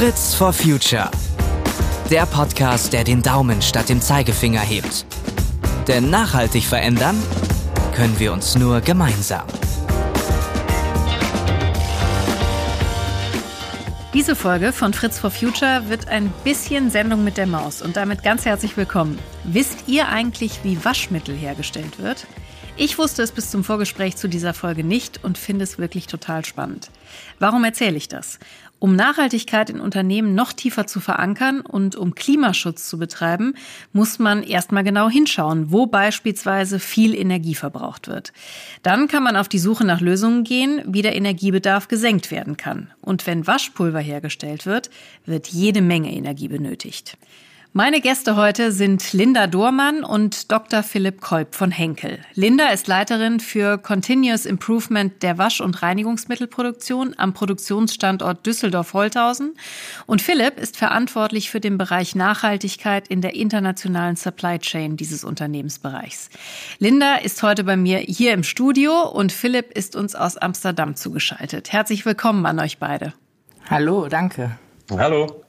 Fritz for Future. Der Podcast, der den Daumen statt dem Zeigefinger hebt. Denn nachhaltig verändern können wir uns nur gemeinsam. Diese Folge von Fritz for Future wird ein bisschen Sendung mit der Maus und damit ganz herzlich willkommen. Wisst ihr eigentlich, wie Waschmittel hergestellt wird? Ich wusste es bis zum Vorgespräch zu dieser Folge nicht und finde es wirklich total spannend. Warum erzähle ich das? Um Nachhaltigkeit in Unternehmen noch tiefer zu verankern und um Klimaschutz zu betreiben, muss man erstmal genau hinschauen, wo beispielsweise viel Energie verbraucht wird. Dann kann man auf die Suche nach Lösungen gehen, wie der Energiebedarf gesenkt werden kann. Und wenn Waschpulver hergestellt wird, wird jede Menge Energie benötigt. Meine Gäste heute sind Linda Dormann und Dr. Philipp Kolb von Henkel. Linda ist Leiterin für Continuous Improvement der Wasch- und Reinigungsmittelproduktion am Produktionsstandort Düsseldorf-Holthausen und Philipp ist verantwortlich für den Bereich Nachhaltigkeit in der internationalen Supply Chain dieses Unternehmensbereichs. Linda ist heute bei mir hier im Studio und Philipp ist uns aus Amsterdam zugeschaltet. Herzlich willkommen an euch beide. Hallo, danke. Hallo.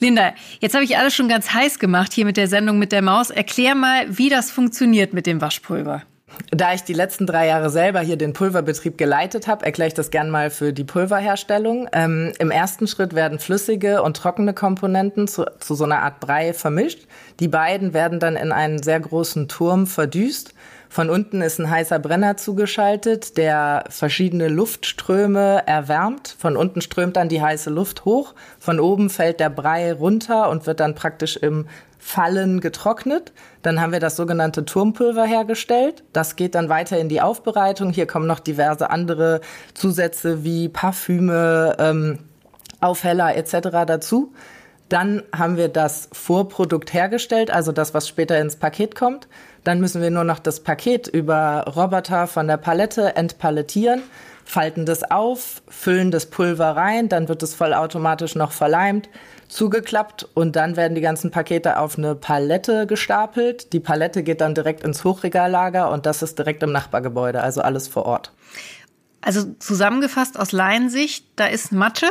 Linda, jetzt habe ich alles schon ganz heiß gemacht hier mit der Sendung mit der Maus. Erklär mal, wie das funktioniert mit dem Waschpulver. Da ich die letzten drei Jahre selber hier den Pulverbetrieb geleitet habe, erkläre ich das gern mal für die Pulverherstellung. Ähm, Im ersten Schritt werden flüssige und trockene Komponenten zu, zu so einer Art Brei vermischt. Die beiden werden dann in einen sehr großen Turm verdüst von unten ist ein heißer Brenner zugeschaltet, der verschiedene Luftströme erwärmt. Von unten strömt dann die heiße Luft hoch. Von oben fällt der Brei runter und wird dann praktisch im Fallen getrocknet. Dann haben wir das sogenannte Turmpulver hergestellt. Das geht dann weiter in die Aufbereitung. Hier kommen noch diverse andere Zusätze wie Parfüme, ähm, Aufheller etc. dazu. Dann haben wir das Vorprodukt hergestellt, also das, was später ins Paket kommt. Dann müssen wir nur noch das Paket über Roboter von der Palette entpalettieren, falten das auf, füllen das Pulver rein, dann wird es vollautomatisch noch verleimt, zugeklappt und dann werden die ganzen Pakete auf eine Palette gestapelt. Die Palette geht dann direkt ins Hochregallager und das ist direkt im Nachbargebäude, also alles vor Ort. Also zusammengefasst aus Laiensicht, da ist Matsche,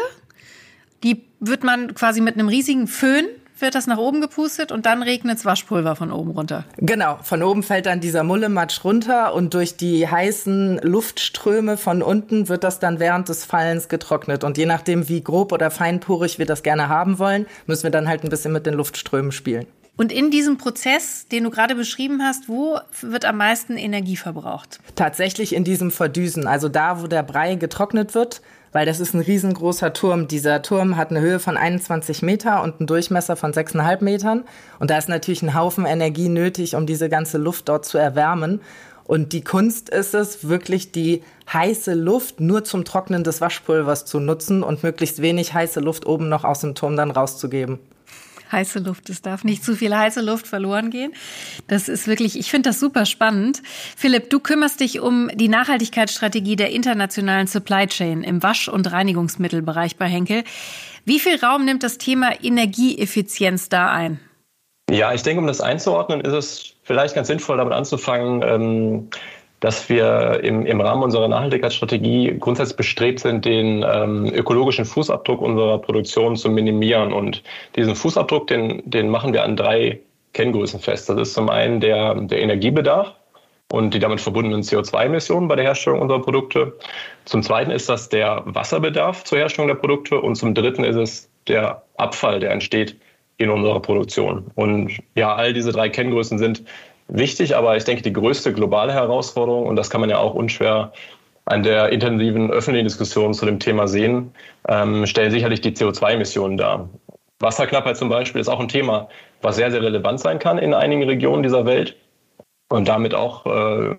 die wird man quasi mit einem riesigen Föhn wird das nach oben gepustet und dann regnet's Waschpulver von oben runter. Genau, von oben fällt dann dieser Mullematsch runter und durch die heißen Luftströme von unten wird das dann während des Fallens getrocknet. Und je nachdem, wie grob oder feinporig wir das gerne haben wollen, müssen wir dann halt ein bisschen mit den Luftströmen spielen. Und in diesem Prozess, den du gerade beschrieben hast, wo wird am meisten Energie verbraucht? Tatsächlich in diesem Verdüsen, also da, wo der Brei getrocknet wird, weil das ist ein riesengroßer Turm. Dieser Turm hat eine Höhe von 21 Meter und einen Durchmesser von 6,5 Metern. Und da ist natürlich ein Haufen Energie nötig, um diese ganze Luft dort zu erwärmen. Und die Kunst ist es, wirklich die heiße Luft nur zum Trocknen des Waschpulvers zu nutzen und möglichst wenig heiße Luft oben noch aus dem Turm dann rauszugeben heiße Luft. Es darf nicht zu viel heiße Luft verloren gehen. Das ist wirklich, ich finde das super spannend. Philipp, du kümmerst dich um die Nachhaltigkeitsstrategie der internationalen Supply Chain im Wasch- und Reinigungsmittelbereich bei Henkel. Wie viel Raum nimmt das Thema Energieeffizienz da ein? Ja, ich denke, um das einzuordnen, ist es vielleicht ganz sinnvoll, damit anzufangen, ähm, dass wir im, im Rahmen unserer Nachhaltigkeitsstrategie grundsätzlich bestrebt sind, den ähm, ökologischen Fußabdruck unserer Produktion zu minimieren. Und diesen Fußabdruck, den, den machen wir an drei Kenngrößen fest. Das ist zum einen der, der Energiebedarf und die damit verbundenen CO2-Emissionen bei der Herstellung unserer Produkte. Zum zweiten ist das der Wasserbedarf zur Herstellung der Produkte und zum dritten ist es der Abfall, der entsteht in unserer Produktion. Und ja, all diese drei Kenngrößen sind wichtig, aber ich denke, die größte globale Herausforderung, und das kann man ja auch unschwer an der intensiven öffentlichen Diskussion zu dem Thema sehen, ähm, stellen sicherlich die CO2-Emissionen dar. Wasserknappheit zum Beispiel ist auch ein Thema, was sehr, sehr relevant sein kann in einigen Regionen dieser Welt und damit auch äh,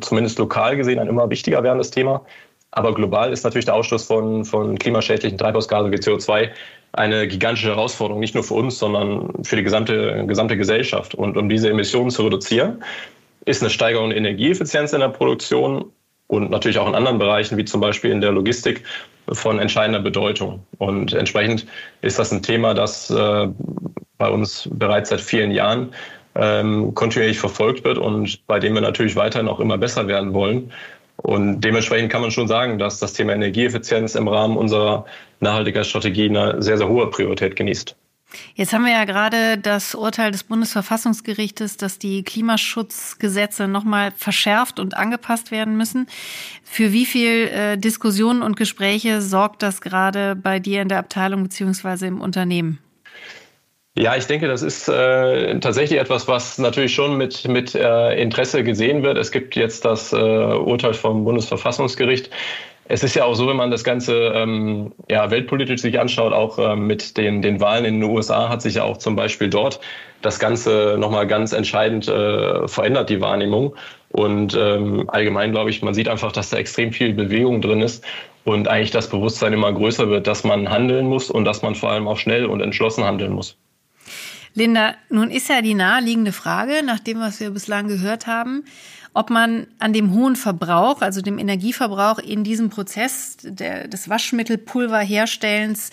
zumindest lokal gesehen ein immer wichtiger werdendes Thema. Aber global ist natürlich der Ausstoß von, von klimaschädlichen Treibhausgasen wie CO2 eine gigantische Herausforderung, nicht nur für uns, sondern für die gesamte, gesamte Gesellschaft. Und um diese Emissionen zu reduzieren, ist eine Steigerung der Energieeffizienz in der Produktion und natürlich auch in anderen Bereichen, wie zum Beispiel in der Logistik, von entscheidender Bedeutung. Und entsprechend ist das ein Thema, das äh, bei uns bereits seit vielen Jahren ähm, kontinuierlich verfolgt wird und bei dem wir natürlich weiterhin auch immer besser werden wollen. Und dementsprechend kann man schon sagen, dass das Thema Energieeffizienz im Rahmen unserer Nachhaltigkeitsstrategie eine sehr, sehr hohe Priorität genießt. Jetzt haben wir ja gerade das Urteil des Bundesverfassungsgerichtes, dass die Klimaschutzgesetze nochmal verschärft und angepasst werden müssen. Für wie viel äh, Diskussionen und Gespräche sorgt das gerade bei dir in der Abteilung beziehungsweise im Unternehmen? Ja, ich denke, das ist äh, tatsächlich etwas, was natürlich schon mit, mit äh, Interesse gesehen wird. Es gibt jetzt das äh, Urteil vom Bundesverfassungsgericht, es ist ja auch so, wenn man das Ganze ähm, ja, weltpolitisch sich anschaut, auch ähm, mit den, den Wahlen in den USA hat sich ja auch zum Beispiel dort das Ganze nochmal ganz entscheidend äh, verändert, die Wahrnehmung. Und ähm, allgemein glaube ich, man sieht einfach, dass da extrem viel Bewegung drin ist und eigentlich das Bewusstsein immer größer wird, dass man handeln muss und dass man vor allem auch schnell und entschlossen handeln muss. Linda, nun ist ja die naheliegende Frage, nach dem, was wir bislang gehört haben, ob man an dem hohen Verbrauch, also dem Energieverbrauch in diesem Prozess der, des Waschmittelpulverherstellens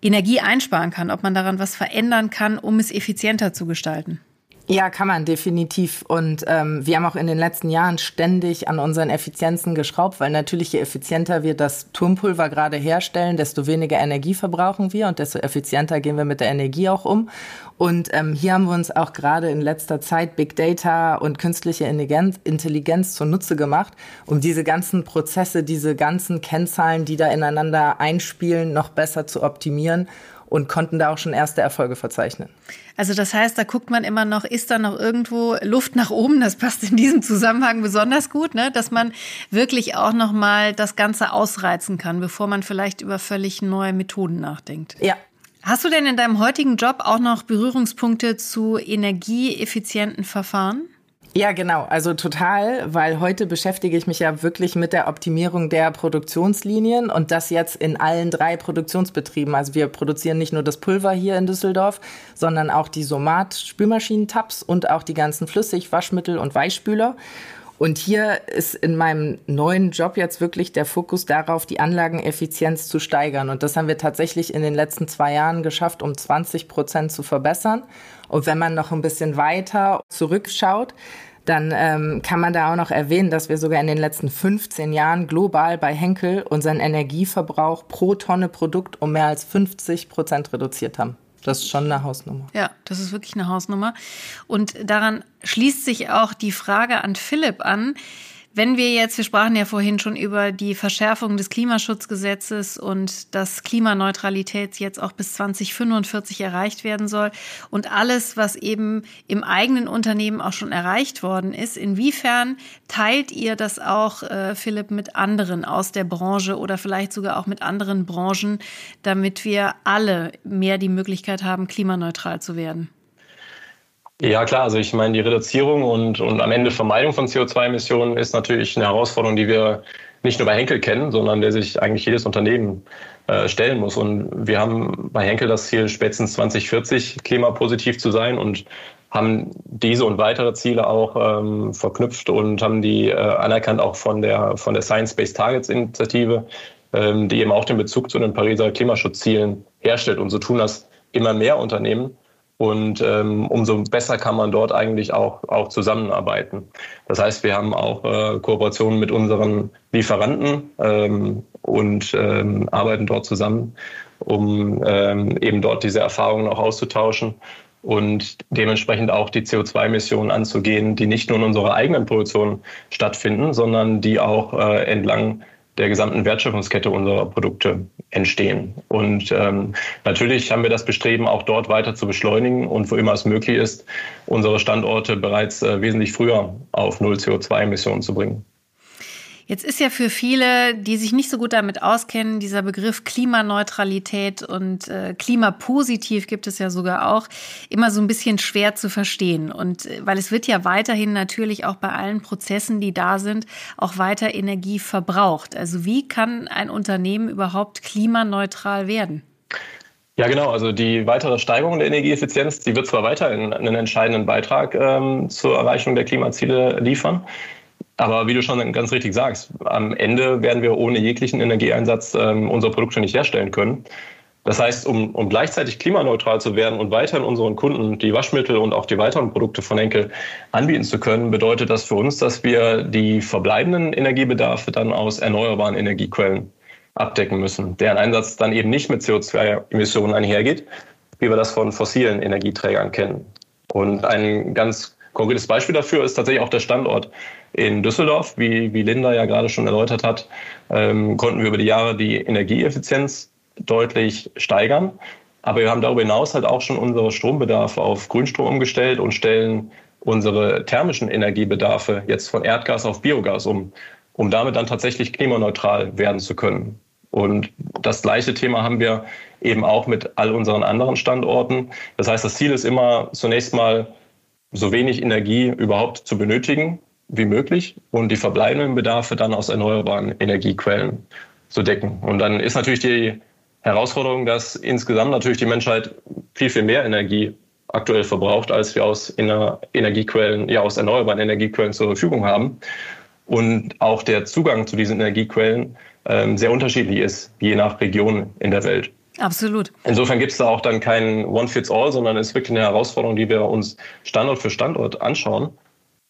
Energie einsparen kann, ob man daran was verändern kann, um es effizienter zu gestalten. Ja, kann man definitiv. Und ähm, wir haben auch in den letzten Jahren ständig an unseren Effizienzen geschraubt, weil natürlich je effizienter wir das Turmpulver gerade herstellen, desto weniger Energie verbrauchen wir und desto effizienter gehen wir mit der Energie auch um. Und ähm, hier haben wir uns auch gerade in letzter Zeit Big Data und künstliche Intelligenz, Intelligenz zunutze gemacht, um diese ganzen Prozesse, diese ganzen Kennzahlen, die da ineinander einspielen, noch besser zu optimieren und konnten da auch schon erste Erfolge verzeichnen. Also das heißt, da guckt man immer noch, ist da noch irgendwo Luft nach oben? Das passt in diesem Zusammenhang besonders gut, ne? dass man wirklich auch noch mal das Ganze ausreizen kann, bevor man vielleicht über völlig neue Methoden nachdenkt. Ja, Hast du denn in deinem heutigen Job auch noch Berührungspunkte zu energieeffizienten Verfahren? Ja, genau. Also total, weil heute beschäftige ich mich ja wirklich mit der Optimierung der Produktionslinien und das jetzt in allen drei Produktionsbetrieben. Also wir produzieren nicht nur das Pulver hier in Düsseldorf, sondern auch die Somat-Spülmaschinentabs und auch die ganzen Flüssig-Waschmittel und Weichspüler. Und hier ist in meinem neuen Job jetzt wirklich der Fokus darauf, die Anlageneffizienz zu steigern. Und das haben wir tatsächlich in den letzten zwei Jahren geschafft, um 20 Prozent zu verbessern. Und wenn man noch ein bisschen weiter zurückschaut, dann ähm, kann man da auch noch erwähnen, dass wir sogar in den letzten 15 Jahren global bei Henkel unseren Energieverbrauch pro Tonne Produkt um mehr als 50 Prozent reduziert haben. Das ist schon eine Hausnummer. Ja, das ist wirklich eine Hausnummer. Und daran schließt sich auch die Frage an Philipp an. Wenn wir jetzt, wir sprachen ja vorhin schon über die Verschärfung des Klimaschutzgesetzes und dass Klimaneutralität jetzt auch bis 2045 erreicht werden soll und alles, was eben im eigenen Unternehmen auch schon erreicht worden ist, inwiefern teilt ihr das auch, äh, Philipp, mit anderen aus der Branche oder vielleicht sogar auch mit anderen Branchen, damit wir alle mehr die Möglichkeit haben, klimaneutral zu werden? Ja, klar. Also ich meine, die Reduzierung und, und am Ende Vermeidung von CO2-Emissionen ist natürlich eine Herausforderung, die wir nicht nur bei Henkel kennen, sondern der sich eigentlich jedes Unternehmen äh, stellen muss. Und wir haben bei Henkel das Ziel, spätestens 2040 klimapositiv zu sein und haben diese und weitere Ziele auch ähm, verknüpft und haben die äh, anerkannt auch von der, von der Science-Based Targets Initiative, ähm, die eben auch den Bezug zu den Pariser Klimaschutzzielen herstellt. Und so tun das immer mehr Unternehmen. Und ähm, umso besser kann man dort eigentlich auch, auch zusammenarbeiten. Das heißt, wir haben auch äh, Kooperationen mit unseren Lieferanten ähm, und ähm, arbeiten dort zusammen, um ähm, eben dort diese Erfahrungen auch auszutauschen und dementsprechend auch die CO2-Emissionen anzugehen, die nicht nur in unserer eigenen Produktion stattfinden, sondern die auch äh, entlang der gesamten Wertschöpfungskette unserer Produkte entstehen. Und ähm, natürlich haben wir das Bestreben, auch dort weiter zu beschleunigen und wo immer es möglich ist, unsere Standorte bereits äh, wesentlich früher auf Null CO2-Emissionen zu bringen. Jetzt ist ja für viele, die sich nicht so gut damit auskennen, dieser Begriff Klimaneutralität und äh, Klimapositiv gibt es ja sogar auch, immer so ein bisschen schwer zu verstehen. Und äh, weil es wird ja weiterhin natürlich auch bei allen Prozessen, die da sind, auch weiter Energie verbraucht. Also wie kann ein Unternehmen überhaupt klimaneutral werden? Ja, genau. Also die weitere Steigerung der Energieeffizienz, die wird zwar weiterhin einen entscheidenden Beitrag ähm, zur Erreichung der Klimaziele liefern. Aber wie du schon ganz richtig sagst, am Ende werden wir ohne jeglichen Energieeinsatz ähm, unsere Produkte nicht herstellen können. Das heißt, um, um gleichzeitig klimaneutral zu werden und weiterhin unseren Kunden die Waschmittel und auch die weiteren Produkte von Enkel anbieten zu können, bedeutet das für uns, dass wir die verbleibenden Energiebedarfe dann aus erneuerbaren Energiequellen abdecken müssen, deren Einsatz dann eben nicht mit CO2-Emissionen einhergeht, wie wir das von fossilen Energieträgern kennen. Und ein ganz konkretes Beispiel dafür ist tatsächlich auch der Standort in Düsseldorf. Wie, wie Linda ja gerade schon erläutert hat, ähm, konnten wir über die Jahre die Energieeffizienz deutlich steigern. Aber wir haben darüber hinaus halt auch schon unsere Strombedarfe auf Grünstrom umgestellt und stellen unsere thermischen Energiebedarfe jetzt von Erdgas auf Biogas um, um damit dann tatsächlich klimaneutral werden zu können. Und das gleiche Thema haben wir eben auch mit all unseren anderen Standorten. Das heißt, das Ziel ist immer zunächst mal so wenig Energie überhaupt zu benötigen wie möglich und die verbleibenden Bedarfe dann aus erneuerbaren Energiequellen zu decken. Und dann ist natürlich die Herausforderung, dass insgesamt natürlich die Menschheit viel, viel mehr Energie aktuell verbraucht, als wir aus Energiequellen, ja, aus erneuerbaren Energiequellen zur Verfügung haben. Und auch der Zugang zu diesen Energiequellen ähm, sehr unterschiedlich ist, je nach Region in der Welt. Absolut. Insofern gibt es da auch dann kein One-Fits-All, sondern es ist wirklich eine Herausforderung, die wir uns Standort für Standort anschauen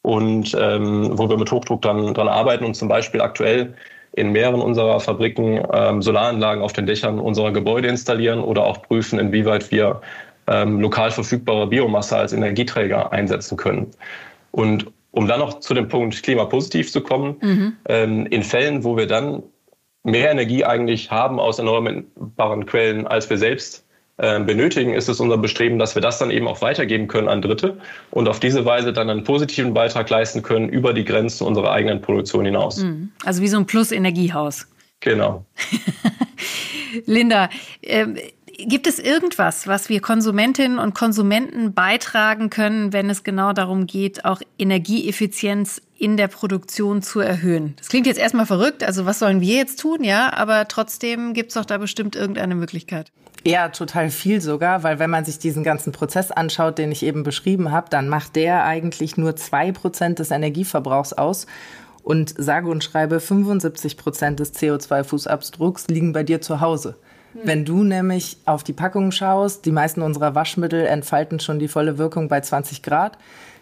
und ähm, wo wir mit Hochdruck dann dran arbeiten und zum Beispiel aktuell in mehreren unserer Fabriken ähm, Solaranlagen auf den Dächern unserer Gebäude installieren oder auch prüfen, inwieweit wir ähm, lokal verfügbare Biomasse als Energieträger einsetzen können. Und um dann noch zu dem Punkt klimapositiv zu kommen, mhm. ähm, in Fällen, wo wir dann mehr Energie eigentlich haben aus erneuerbaren Quellen, als wir selbst äh, benötigen, ist es unser Bestreben, dass wir das dann eben auch weitergeben können an Dritte und auf diese Weise dann einen positiven Beitrag leisten können über die Grenzen unserer eigenen Produktion hinaus. Mhm. Also wie so ein Plus-Energiehaus. Genau. Linda, äh, Gibt es irgendwas, was wir Konsumentinnen und Konsumenten beitragen können, wenn es genau darum geht, auch Energieeffizienz in der Produktion zu erhöhen? Das klingt jetzt erstmal verrückt, also was sollen wir jetzt tun, ja, aber trotzdem gibt es doch da bestimmt irgendeine Möglichkeit. Ja, total viel sogar, weil wenn man sich diesen ganzen Prozess anschaut, den ich eben beschrieben habe, dann macht der eigentlich nur zwei Prozent des Energieverbrauchs aus. Und sage und schreibe, 75 Prozent des CO2-Fußabdrucks liegen bei dir zu Hause. Wenn du nämlich auf die Packung schaust, die meisten unserer Waschmittel entfalten schon die volle Wirkung bei 20 Grad.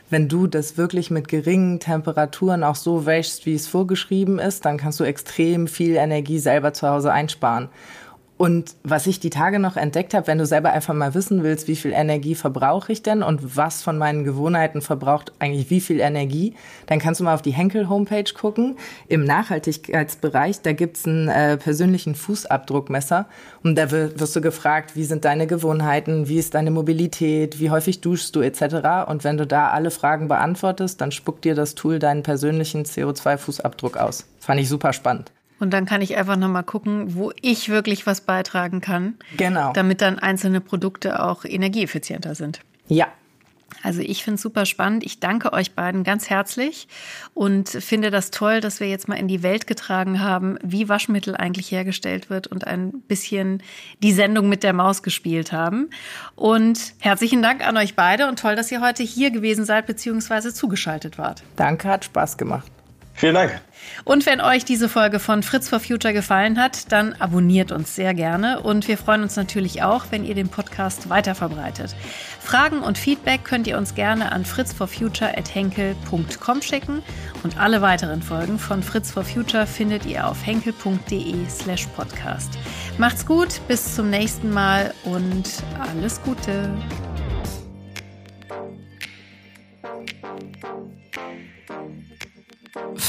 Wenn du das wirklich mit geringen Temperaturen auch so wäschst, wie es vorgeschrieben ist, dann kannst du extrem viel Energie selber zu Hause einsparen. Und was ich die Tage noch entdeckt habe, wenn du selber einfach mal wissen willst, wie viel Energie verbrauche ich denn und was von meinen Gewohnheiten verbraucht eigentlich wie viel Energie, dann kannst du mal auf die Henkel-Homepage gucken. Im Nachhaltigkeitsbereich, da gibt's einen äh, persönlichen Fußabdruckmesser und da wirst du gefragt, wie sind deine Gewohnheiten, wie ist deine Mobilität, wie häufig duschst du etc. Und wenn du da alle Fragen beantwortest, dann spuckt dir das Tool deinen persönlichen CO2-Fußabdruck aus. Fand ich super spannend. Und dann kann ich einfach nochmal gucken, wo ich wirklich was beitragen kann. Genau. Damit dann einzelne Produkte auch energieeffizienter sind. Ja. Also ich finde es super spannend. Ich danke euch beiden ganz herzlich und finde das toll, dass wir jetzt mal in die Welt getragen haben, wie Waschmittel eigentlich hergestellt wird und ein bisschen die Sendung mit der Maus gespielt haben. Und herzlichen Dank an euch beide und toll, dass ihr heute hier gewesen seid bzw. zugeschaltet wart. Danke, hat Spaß gemacht. Vielen Dank. Und wenn euch diese Folge von Fritz for Future gefallen hat, dann abonniert uns sehr gerne und wir freuen uns natürlich auch, wenn ihr den Podcast weiterverbreitet. Fragen und Feedback könnt ihr uns gerne an fritzforfuture@henkel.com schicken und alle weiteren Folgen von Fritz for Future findet ihr auf henkel.de/podcast. Macht's gut, bis zum nächsten Mal und alles Gute.